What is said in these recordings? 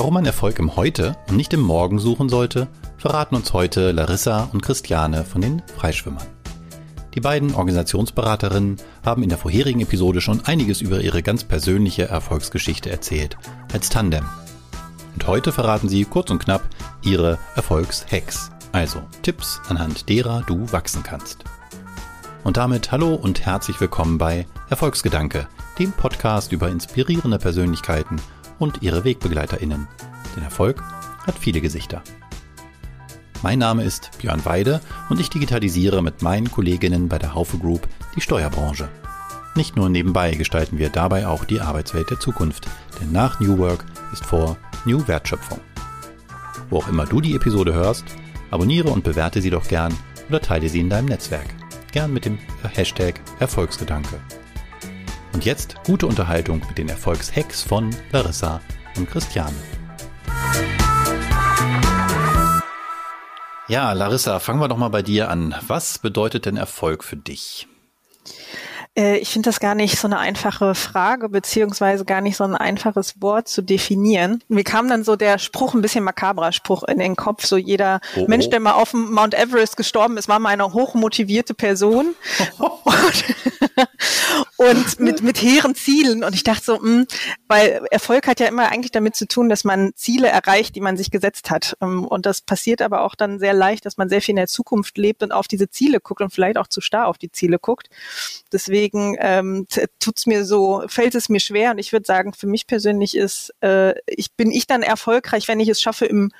Warum man Erfolg im Heute und nicht im Morgen suchen sollte, verraten uns heute Larissa und Christiane von den Freischwimmern. Die beiden Organisationsberaterinnen haben in der vorherigen Episode schon einiges über ihre ganz persönliche Erfolgsgeschichte erzählt, als Tandem. Und heute verraten sie kurz und knapp ihre Erfolgshacks, also Tipps, anhand derer du wachsen kannst. Und damit hallo und herzlich willkommen bei Erfolgsgedanke, dem Podcast über inspirierende Persönlichkeiten und ihre WegbegleiterInnen. Denn Erfolg hat viele Gesichter. Mein Name ist Björn Weide und ich digitalisiere mit meinen Kolleginnen bei der Haufe Group die Steuerbranche. Nicht nur nebenbei gestalten wir dabei auch die Arbeitswelt der Zukunft, denn nach New Work ist vor New Wertschöpfung. Wo auch immer du die Episode hörst, abonniere und bewerte sie doch gern oder teile sie in deinem Netzwerk. Gern mit dem Hashtag Erfolgsgedanke. Und jetzt gute Unterhaltung mit den Erfolgshacks von Larissa und Christiane. Ja, Larissa, fangen wir doch mal bei dir an. Was bedeutet denn Erfolg für dich? Äh, ich finde das gar nicht so eine einfache Frage, beziehungsweise gar nicht so ein einfaches Wort zu definieren. Mir kam dann so der Spruch, ein bisschen makabrer Spruch in den Kopf, so jeder oh, oh. Mensch, der mal auf dem Mount Everest gestorben ist, war mal eine hochmotivierte Person. und mit, mit hehren Zielen. Und ich dachte so, mh, hm, weil Erfolg hat ja immer eigentlich damit zu tun, dass man Ziele erreicht, die man sich gesetzt hat. Ähm, und das passiert aber auch dann sehr leicht, dass man sehr viel in der Zukunft lebt und auf diese Ziele guckt und vielleicht auch zu starr auf die Ziele guckt. Deswegen ähm, tut's mir so, fällt es mir schwer. Und ich würde sagen, für mich persönlich ist, äh, ich bin ich dann erfolgreich, wenn ich es schaffe, im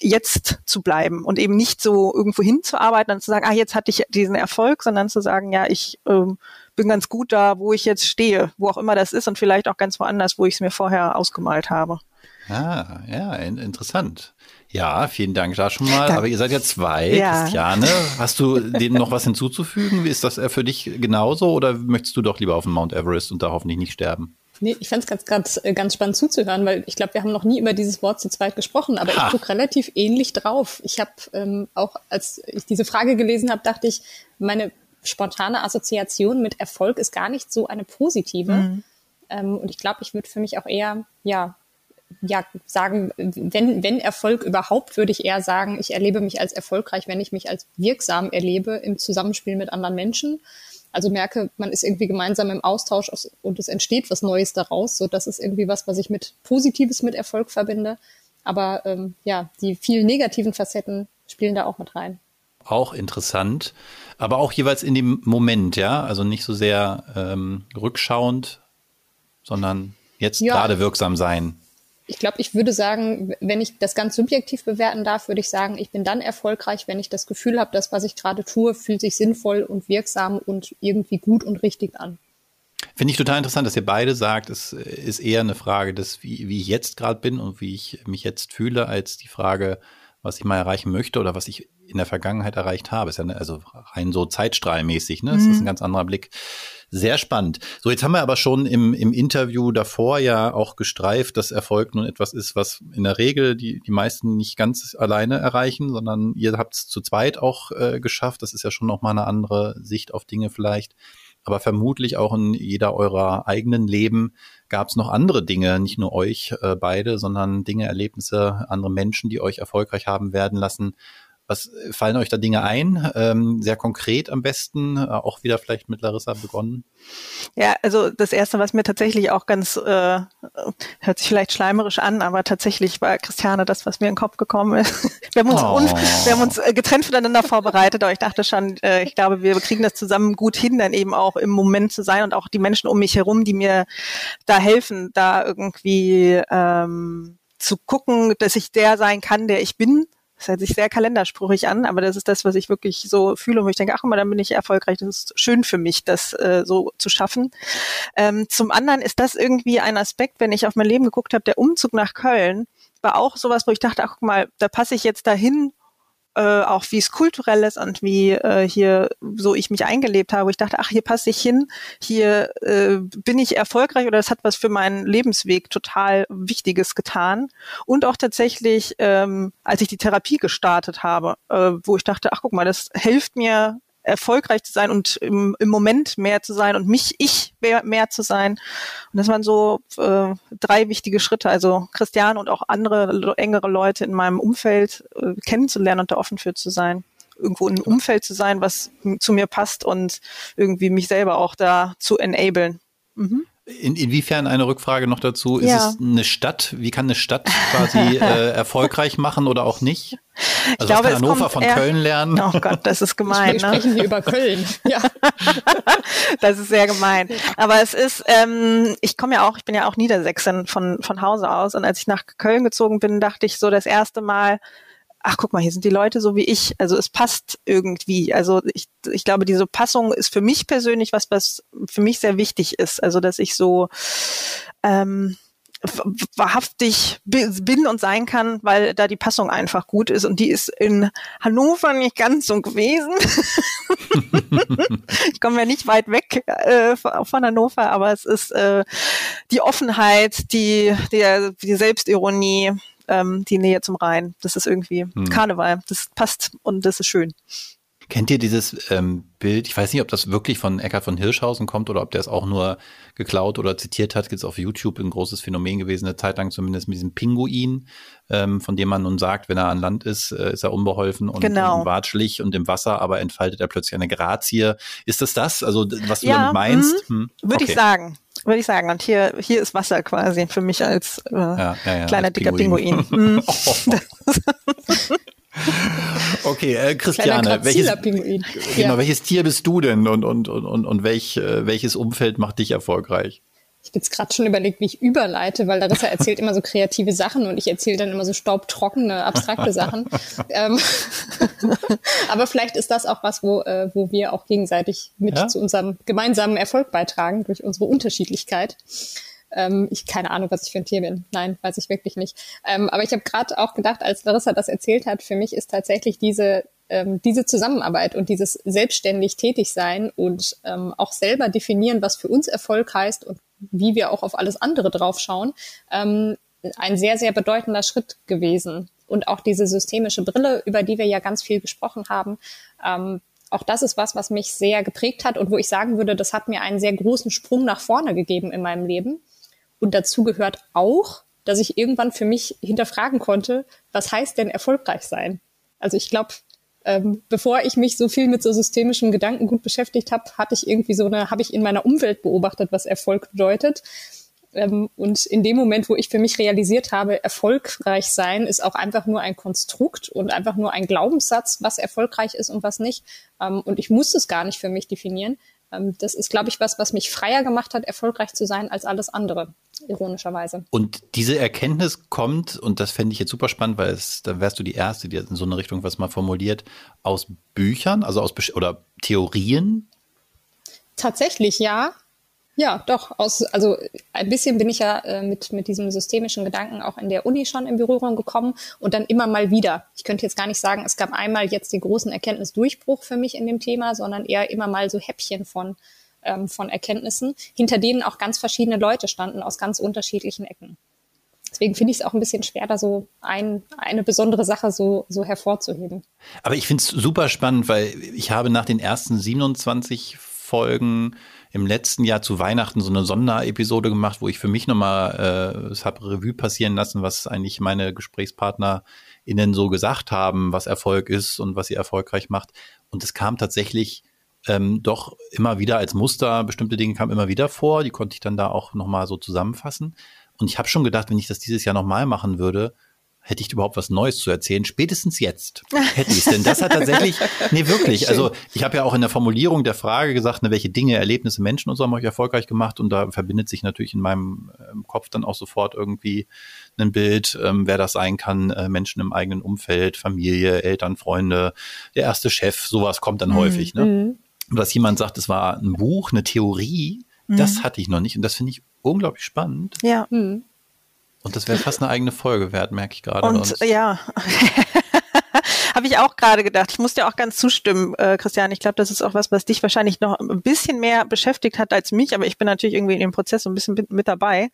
jetzt zu bleiben und eben nicht so irgendwo hinzuarbeiten und zu sagen, ah, jetzt hatte ich diesen Erfolg, sondern zu sagen, ja, ich ähm, bin ganz gut da, wo ich jetzt stehe, wo auch immer das ist und vielleicht auch ganz woanders, wo ich es mir vorher ausgemalt habe. Ah, ja, interessant. Ja, vielen Dank da schon mal. Aber ihr seid ja zwei, ja. Christiane. Hast du dem noch was hinzuzufügen? Ist das für dich genauso oder möchtest du doch lieber auf dem Mount Everest und da hoffentlich nicht sterben? Nee, ich fand es ganz, ganz, äh, ganz spannend zuzuhören, weil ich glaube, wir haben noch nie über dieses Wort zu zweit gesprochen, aber ha. ich gucke relativ ähnlich drauf. Ich habe ähm, auch, als ich diese Frage gelesen habe, dachte ich, meine spontane Assoziation mit Erfolg ist gar nicht so eine positive. Mhm. Ähm, und ich glaube, ich würde für mich auch eher, ja, ja, sagen, wenn, wenn Erfolg überhaupt, würde ich eher sagen, ich erlebe mich als erfolgreich, wenn ich mich als wirksam erlebe im Zusammenspiel mit anderen Menschen. Also merke, man ist irgendwie gemeinsam im Austausch und es entsteht was Neues daraus. So, das ist irgendwie was, was ich mit Positives mit Erfolg verbinde. Aber ähm, ja, die vielen negativen Facetten spielen da auch mit rein. Auch interessant aber auch jeweils in dem Moment, ja, also nicht so sehr ähm, rückschauend, sondern jetzt ja. gerade wirksam sein. Ich glaube, ich würde sagen, wenn ich das ganz subjektiv bewerten darf, würde ich sagen, ich bin dann erfolgreich, wenn ich das Gefühl habe, das, was ich gerade tue, fühlt sich sinnvoll und wirksam und irgendwie gut und richtig an. Finde ich total interessant, dass ihr beide sagt, es ist eher eine Frage des, wie, wie ich jetzt gerade bin und wie ich mich jetzt fühle, als die Frage, was ich mal erreichen möchte oder was ich in der Vergangenheit erreicht habe. Ist ja ne, also rein so zeitstrahlmäßig, ne? Das mhm. ist ein ganz anderer Blick. Sehr spannend. So, jetzt haben wir aber schon im, im Interview davor ja auch gestreift, dass Erfolg nun etwas ist, was in der Regel die, die meisten nicht ganz alleine erreichen, sondern ihr habt es zu zweit auch äh, geschafft. Das ist ja schon nochmal eine andere Sicht auf Dinge vielleicht. Aber vermutlich auch in jeder eurer eigenen Leben gab es noch andere Dinge, nicht nur euch äh, beide, sondern Dinge, Erlebnisse, andere Menschen, die euch erfolgreich haben werden lassen. Was äh, fallen euch da Dinge ein? Ähm, sehr konkret am besten, äh, auch wieder vielleicht mit Larissa begonnen. Ja, also das erste, was mir tatsächlich auch ganz äh, hört sich vielleicht schleimerisch an, aber tatsächlich war Christiane das, was mir in den Kopf gekommen ist. Wir haben uns, oh. wir haben uns äh, getrennt voneinander vorbereitet, aber ich dachte schon, äh, ich glaube, wir kriegen das zusammen gut hin, dann eben auch im Moment zu sein und auch die Menschen um mich herum, die mir da helfen, da irgendwie ähm, zu gucken, dass ich der sein kann, der ich bin das hört sich sehr kalenderspruchig an, aber das ist das, was ich wirklich so fühle und wo ich denke, ach guck mal, dann bin ich erfolgreich. Das ist schön für mich, das äh, so zu schaffen. Ähm, zum anderen ist das irgendwie ein Aspekt, wenn ich auf mein Leben geguckt habe, der Umzug nach Köln war auch sowas, wo ich dachte, ach guck mal, da passe ich jetzt dahin äh, auch wie es kulturell ist und wie äh, hier so ich mich eingelebt habe. Ich dachte, ach, hier passe ich hin, hier äh, bin ich erfolgreich oder das hat was für meinen Lebensweg total Wichtiges getan. Und auch tatsächlich, ähm, als ich die Therapie gestartet habe, äh, wo ich dachte, ach guck mal, das hilft mir erfolgreich zu sein und im, im Moment mehr zu sein und mich, ich mehr, mehr zu sein. Und das waren so äh, drei wichtige Schritte. Also Christian und auch andere engere Leute in meinem Umfeld äh, kennenzulernen und da offen für zu sein irgendwo in einem Umfeld zu sein, was zu mir passt und irgendwie mich selber auch da zu enablen. Mhm. In, inwiefern eine Rückfrage noch dazu? Ist ja. es eine Stadt? Wie kann eine Stadt quasi äh, erfolgreich machen oder auch nicht? Also ich glaube, kann Hannover von eher, Köln lernen. Oh Gott, das ist gemein. Wir ne? sprechen hier über Köln. Ja. das ist sehr gemein. Aber es ist, ähm, ich komme ja auch, ich bin ja auch Niedersächsin von, von Hause aus. Und als ich nach Köln gezogen bin, dachte ich so das erste Mal, ach guck mal, hier sind die Leute so wie ich. Also es passt irgendwie. Also ich, ich glaube, diese Passung ist für mich persönlich was, was für mich sehr wichtig ist. Also dass ich so ähm, wahrhaftig bin und sein kann, weil da die Passung einfach gut ist und die ist in Hannover nicht ganz so gewesen. ich komme ja nicht weit weg äh, von Hannover, aber es ist äh, die Offenheit, die, die, die Selbstironie, ähm, die Nähe zum Rhein. Das ist irgendwie hm. Karneval. Das passt und das ist schön. Kennt ihr dieses ähm, Bild? Ich weiß nicht, ob das wirklich von Eckhard von Hirschhausen kommt oder ob der es auch nur geklaut oder zitiert hat. Gibt es auf YouTube ein großes Phänomen gewesen, eine Zeit lang zumindest mit diesem Pinguin, ähm, von dem man nun sagt, wenn er an Land ist, äh, ist er unbeholfen und, genau. und watschlich und im Wasser, aber entfaltet er plötzlich eine Grazie. Ist das das? Also was du ja, damit meinst? Hm, Würde okay. ich sagen würde ich sagen. Und hier, hier ist Wasser quasi für mich als äh, ja, ja, ja, kleiner als dicker Pinguin. Pinguin. oh. Okay, äh, Christiane, welches, genau, welches Tier bist du denn und, und, und, und welch, äh, welches Umfeld macht dich erfolgreich? Jetzt gerade schon überlegt, wie ich überleite, weil Larissa erzählt immer so kreative Sachen und ich erzähle dann immer so staubtrockene, abstrakte Sachen. ähm, aber vielleicht ist das auch was, wo, äh, wo wir auch gegenseitig mit ja? zu unserem gemeinsamen Erfolg beitragen durch unsere Unterschiedlichkeit. Ähm, ich keine Ahnung, was ich für ein Tier bin. Nein, weiß ich wirklich nicht. Ähm, aber ich habe gerade auch gedacht, als Larissa das erzählt hat, für mich ist tatsächlich diese ähm, diese Zusammenarbeit und dieses selbstständig tätig sein und ähm, auch selber definieren, was für uns Erfolg heißt und wie wir auch auf alles andere draufschauen, ähm, ein sehr, sehr bedeutender Schritt gewesen. Und auch diese systemische Brille, über die wir ja ganz viel gesprochen haben, ähm, auch das ist was, was mich sehr geprägt hat und wo ich sagen würde, das hat mir einen sehr großen Sprung nach vorne gegeben in meinem Leben. Und dazu gehört auch, dass ich irgendwann für mich hinterfragen konnte, was heißt denn erfolgreich sein? Also ich glaube, ähm, bevor ich mich so viel mit so systemischem Gedankengut beschäftigt habe, hatte ich irgendwie so eine, habe ich in meiner Umwelt beobachtet, was Erfolg bedeutet. Ähm, und in dem Moment, wo ich für mich realisiert habe, erfolgreich sein ist auch einfach nur ein Konstrukt und einfach nur ein Glaubenssatz, was erfolgreich ist und was nicht. Ähm, und ich muss es gar nicht für mich definieren. Ähm, das ist, glaube ich, was, was mich freier gemacht hat, erfolgreich zu sein als alles andere, ironischerweise. Und diese Erkenntnis kommt, und das fände ich jetzt super spannend, weil es, da wärst du die Erste, die in so eine Richtung was mal formuliert, aus Büchern, also aus oder Theorien? Tatsächlich, ja. Ja, doch. Aus, also ein bisschen bin ich ja äh, mit, mit diesem systemischen Gedanken auch in der Uni schon in Berührung gekommen und dann immer mal wieder. Ich könnte jetzt gar nicht sagen, es gab einmal jetzt den großen Erkenntnisdurchbruch für mich in dem Thema, sondern eher immer mal so Häppchen von, ähm, von Erkenntnissen, hinter denen auch ganz verschiedene Leute standen aus ganz unterschiedlichen Ecken. Deswegen finde ich es auch ein bisschen schwer, da so ein, eine besondere Sache so, so hervorzuheben. Aber ich finde es super spannend, weil ich habe nach den ersten 27 Folgen im letzten Jahr zu Weihnachten so eine Sonderepisode gemacht, wo ich für mich nochmal äh, es habe Revue passieren lassen, was eigentlich meine GesprächspartnerInnen so gesagt haben, was Erfolg ist und was sie erfolgreich macht. Und es kam tatsächlich ähm, doch immer wieder als Muster, bestimmte Dinge kamen immer wieder vor, die konnte ich dann da auch nochmal so zusammenfassen. Und ich habe schon gedacht, wenn ich das dieses Jahr nochmal machen würde, hätte ich überhaupt was Neues zu erzählen. Spätestens jetzt hätte ich es. Denn das hat tatsächlich, nee, wirklich. Also ich habe ja auch in der Formulierung der Frage gesagt, ne, welche Dinge, Erlebnisse, Menschen und so haben euch erfolgreich gemacht. Und da verbindet sich natürlich in meinem ähm, Kopf dann auch sofort irgendwie ein Bild, ähm, wer das sein kann, äh, Menschen im eigenen Umfeld, Familie, Eltern, Freunde, der erste Chef, sowas kommt dann mhm. häufig. Ne? Mhm. Und dass jemand sagt, es war ein Buch, eine Theorie, mhm. das hatte ich noch nicht. Und das finde ich unglaublich spannend. Ja. Mhm. Und das wäre fast eine eigene Folge wert, merke ich gerade. Und ja. Habe ich auch gerade gedacht. Ich muss dir auch ganz zustimmen, äh, Christian. Ich glaube, das ist auch was, was dich wahrscheinlich noch ein bisschen mehr beschäftigt hat als mich, aber ich bin natürlich irgendwie in dem Prozess so ein bisschen mit, dabei.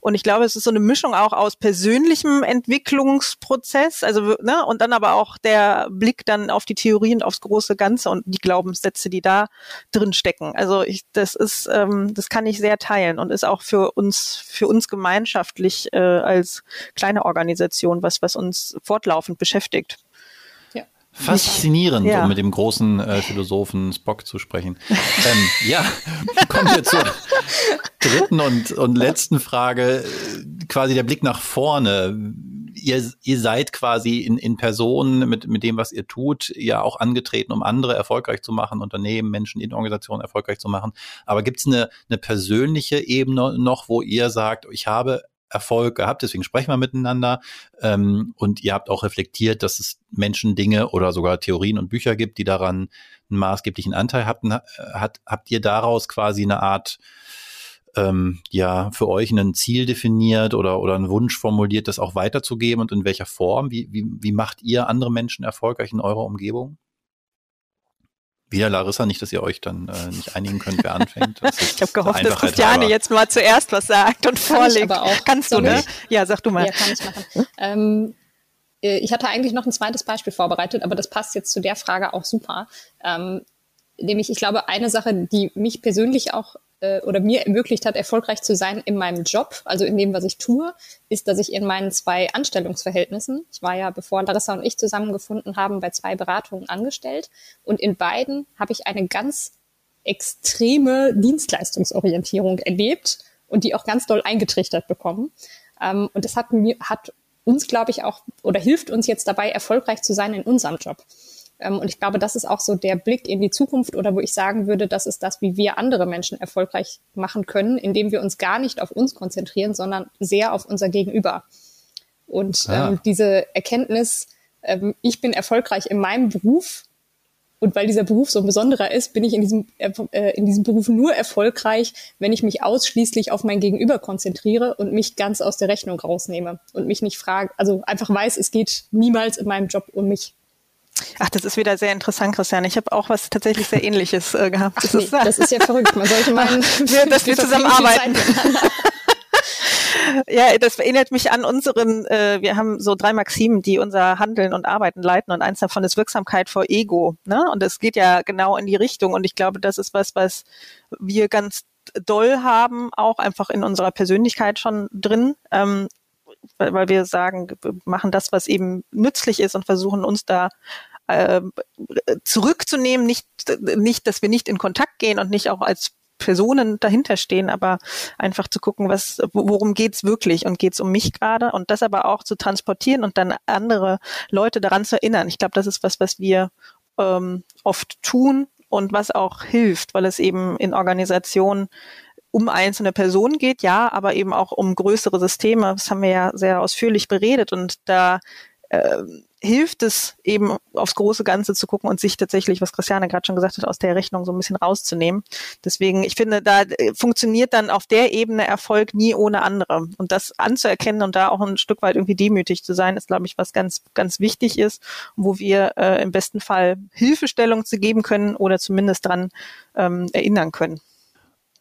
Und ich glaube, es ist so eine Mischung auch aus persönlichem Entwicklungsprozess, also ne, und dann aber auch der Blick dann auf die Theorie und aufs große Ganze und die Glaubenssätze, die da drin stecken. Also ich, das ist, ähm, das kann ich sehr teilen und ist auch für uns, für uns gemeinschaftlich äh, als kleine Organisation was, was uns fortlaufend beschäftigt. Faszinierend, ja. um mit dem großen äh, Philosophen Spock zu sprechen. ähm, ja, kommen wir zur dritten und, und letzten Frage. Quasi der Blick nach vorne. Ihr, ihr seid quasi in, in Person mit, mit dem, was ihr tut, ja auch angetreten, um andere erfolgreich zu machen, Unternehmen, Menschen in Organisationen erfolgreich zu machen. Aber gibt es eine, eine persönliche Ebene noch, wo ihr sagt, ich habe Erfolg gehabt, deswegen sprechen wir miteinander. Ähm, und ihr habt auch reflektiert, dass es Menschen, Dinge oder sogar Theorien und Bücher gibt, die daran einen maßgeblichen Anteil hatten. Hat, habt ihr daraus quasi eine Art, ähm, ja, für euch ein Ziel definiert oder, oder einen Wunsch formuliert, das auch weiterzugeben und in welcher Form? Wie, wie, wie macht ihr andere Menschen erfolgreich in eurer Umgebung? Wieder Larissa, nicht, dass ihr euch dann äh, nicht einigen könnt, wer anfängt. ich habe gehofft, dass Christiane halber. jetzt mal zuerst was sagt und vorlegt. aber auch. Kannst du, ne? Ja, sag du mal. Ja, kann ich machen. Ähm, äh, ich hatte eigentlich noch ein zweites Beispiel vorbereitet, aber das passt jetzt zu der Frage auch super. Ähm, nämlich, ich glaube, eine Sache, die mich persönlich auch äh, oder mir ermöglicht hat, erfolgreich zu sein in meinem Job, also in dem, was ich tue, ist, dass ich in meinen zwei Anstellungsverhältnissen, ich war ja, bevor Larissa und ich zusammengefunden haben, bei zwei Beratungen angestellt und in beiden habe ich eine ganz extreme Dienstleistungsorientierung erlebt und die auch ganz doll eingetrichtert bekommen. Ähm, und das hat mir, hat uns, glaube ich, auch oder hilft uns jetzt dabei, erfolgreich zu sein in unserem Job. Ähm, und ich glaube, das ist auch so der Blick in die Zukunft oder wo ich sagen würde, das ist das, wie wir andere Menschen erfolgreich machen können, indem wir uns gar nicht auf uns konzentrieren, sondern sehr auf unser Gegenüber. Und ah. ähm, diese Erkenntnis, ähm, ich bin erfolgreich in meinem Beruf und weil dieser Beruf so ein besonderer ist, bin ich in diesem, äh, in diesem Beruf nur erfolgreich, wenn ich mich ausschließlich auf mein Gegenüber konzentriere und mich ganz aus der Rechnung rausnehme und mich nicht frage, also einfach weiß, es geht niemals in meinem Job um mich. Ach, das ist wieder sehr interessant, Christian. Ich habe auch was tatsächlich sehr Ähnliches äh, gehabt. Ach, das, nee, ist, das ist ja verrückt. Man sollte meinen, dass wir zusammenarbeiten. ja, das erinnert mich an unseren, äh, wir haben so drei Maximen, die unser Handeln und Arbeiten leiten und eins davon ist Wirksamkeit vor Ego. Ne? Und es geht ja genau in die Richtung und ich glaube, das ist was, was wir ganz doll haben, auch einfach in unserer Persönlichkeit schon drin. Ähm, weil wir sagen, wir machen das, was eben nützlich ist und versuchen uns da äh, zurückzunehmen, nicht, nicht, dass wir nicht in Kontakt gehen und nicht auch als Personen dahinter stehen, aber einfach zu gucken, was, worum geht's wirklich und geht's um mich gerade und das aber auch zu transportieren und dann andere Leute daran zu erinnern. Ich glaube, das ist was, was wir ähm, oft tun und was auch hilft, weil es eben in Organisationen um einzelne Personen geht, ja, aber eben auch um größere Systeme. Das haben wir ja sehr ausführlich beredet und da äh, hilft es eben aufs große Ganze zu gucken und sich tatsächlich, was Christiane gerade schon gesagt hat, aus der Rechnung so ein bisschen rauszunehmen. Deswegen, ich finde, da äh, funktioniert dann auf der Ebene Erfolg nie ohne andere. Und das anzuerkennen und da auch ein Stück weit irgendwie demütig zu sein, ist, glaube ich, was ganz, ganz wichtig ist, wo wir äh, im besten Fall Hilfestellung zu geben können oder zumindest dran ähm, erinnern können.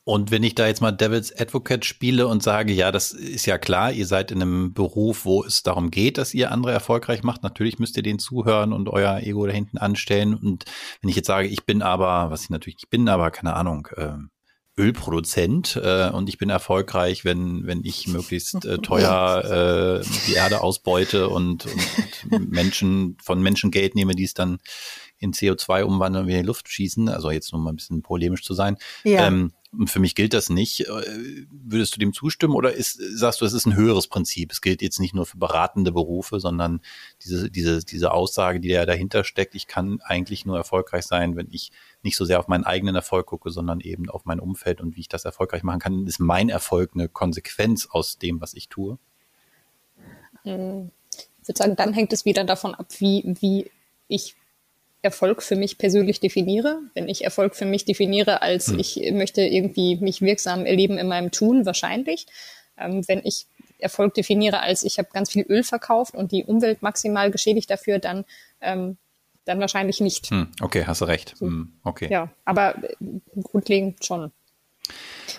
Und wenn ich da jetzt mal Devil's Advocate spiele und sage, ja, das ist ja klar, ihr seid in einem Beruf, wo es darum geht, dass ihr andere erfolgreich macht. Natürlich müsst ihr denen zuhören und euer Ego da hinten anstellen. Und wenn ich jetzt sage, ich bin aber, was ich natürlich nicht bin, aber keine Ahnung, äh, Ölproduzent äh, und ich bin erfolgreich, wenn, wenn ich möglichst äh, teuer äh, die Erde ausbeute und, und, Menschen von Menschen Geld nehme, die es dann in CO2 umwandeln und in die Luft schießen. Also jetzt nur mal ein bisschen polemisch zu sein. Ja. Ähm, für mich gilt das nicht. Äh, würdest du dem zustimmen oder ist, sagst du, es ist ein höheres Prinzip? Es gilt jetzt nicht nur für beratende Berufe, sondern diese, diese, diese Aussage, die da dahinter steckt, ich kann eigentlich nur erfolgreich sein, wenn ich nicht so sehr auf meinen eigenen Erfolg gucke, sondern eben auf mein Umfeld und wie ich das erfolgreich machen kann. Ist mein Erfolg eine Konsequenz aus dem, was ich tue? Hm. Ich würde sagen, dann hängt es wieder davon ab, wie, wie ich Erfolg für mich persönlich definiere. Wenn ich Erfolg für mich definiere, als hm. ich möchte irgendwie mich wirksam erleben in meinem Tun, wahrscheinlich. Ähm, wenn ich Erfolg definiere, als ich habe ganz viel Öl verkauft und die Umwelt maximal geschädigt dafür, dann ähm, dann wahrscheinlich nicht. Hm, okay, hast du recht. Hm, okay. Ja, aber äh, grundlegend schon.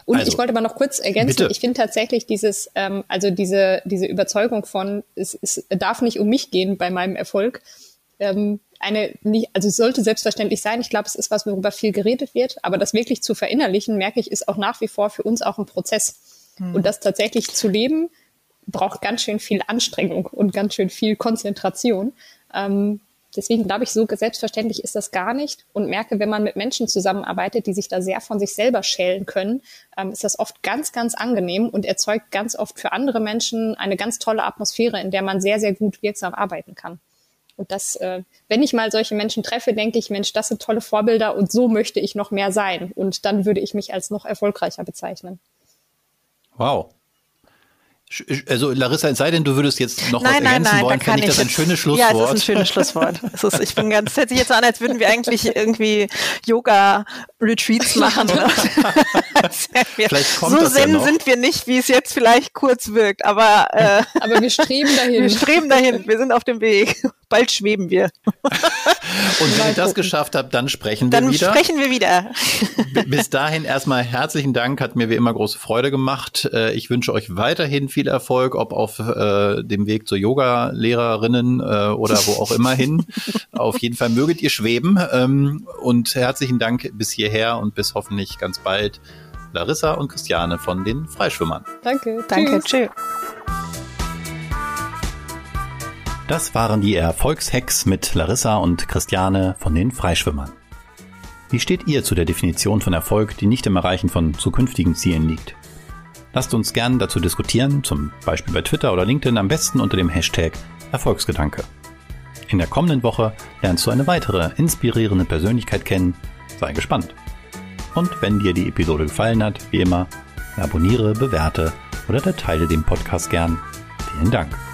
Und also, ich wollte aber noch kurz ergänzen, bitte. ich finde tatsächlich dieses, ähm, also diese, diese Überzeugung von, es, es darf nicht um mich gehen bei meinem Erfolg, ähm, eine, also es sollte selbstverständlich sein. Ich glaube, es ist was, worüber viel geredet wird, aber das wirklich zu verinnerlichen, merke ich, ist auch nach wie vor für uns auch ein Prozess. Hm. Und das tatsächlich zu leben, braucht ganz schön viel Anstrengung und ganz schön viel Konzentration. Ähm, deswegen glaube ich, so selbstverständlich ist das gar nicht und merke, wenn man mit Menschen zusammenarbeitet, die sich da sehr von sich selber schälen können, ähm, ist das oft ganz, ganz angenehm und erzeugt ganz oft für andere Menschen eine ganz tolle Atmosphäre, in der man sehr, sehr gut wirksam arbeiten kann. Und das, äh, wenn ich mal solche Menschen treffe, denke ich, Mensch, das sind tolle Vorbilder und so möchte ich noch mehr sein. Und dann würde ich mich als noch erfolgreicher bezeichnen. Wow. Also Larissa, es sei denn, du würdest jetzt noch nein, was ergänzen nein, nein, wollen, fände ich das ein schönes Schlusswort. Ja, das ist ein schönes Schlusswort. ist, ich bin ganz, hört sich jetzt an, als würden wir eigentlich irgendwie Yoga-Retreats machen. vielleicht kommt so das zen ja sind wir nicht, wie es jetzt vielleicht kurz wirkt, aber äh, aber wir streben dahin. Wir streben dahin. Wir sind auf dem Weg. Bald schweben wir. Und wenn ihr das geschafft habt, dann sprechen wir dann wieder. Dann sprechen wir wieder. Bis dahin erstmal herzlichen Dank, hat mir wie immer große Freude gemacht. Äh, ich wünsche euch weiterhin viel Erfolg, ob auf äh, dem Weg zur Yoga-Lehrerinnen äh, oder wo auch immer hin. auf jeden Fall möget ihr schweben. Ähm, und herzlichen Dank bis hierher und bis hoffentlich ganz bald. Larissa und Christiane von den Freischwimmern. Danke. Danke. Tschüss. Das waren die Erfolgshacks mit Larissa und Christiane von den Freischwimmern. Wie steht ihr zu der Definition von Erfolg, die nicht im Erreichen von zukünftigen Zielen liegt? Lasst uns gern dazu diskutieren, zum Beispiel bei Twitter oder LinkedIn, am besten unter dem Hashtag Erfolgsgedanke. In der kommenden Woche lernst du eine weitere inspirierende Persönlichkeit kennen. Sei gespannt. Und wenn dir die Episode gefallen hat, wie immer, abonniere, bewerte oder teile den Podcast gern. Vielen Dank.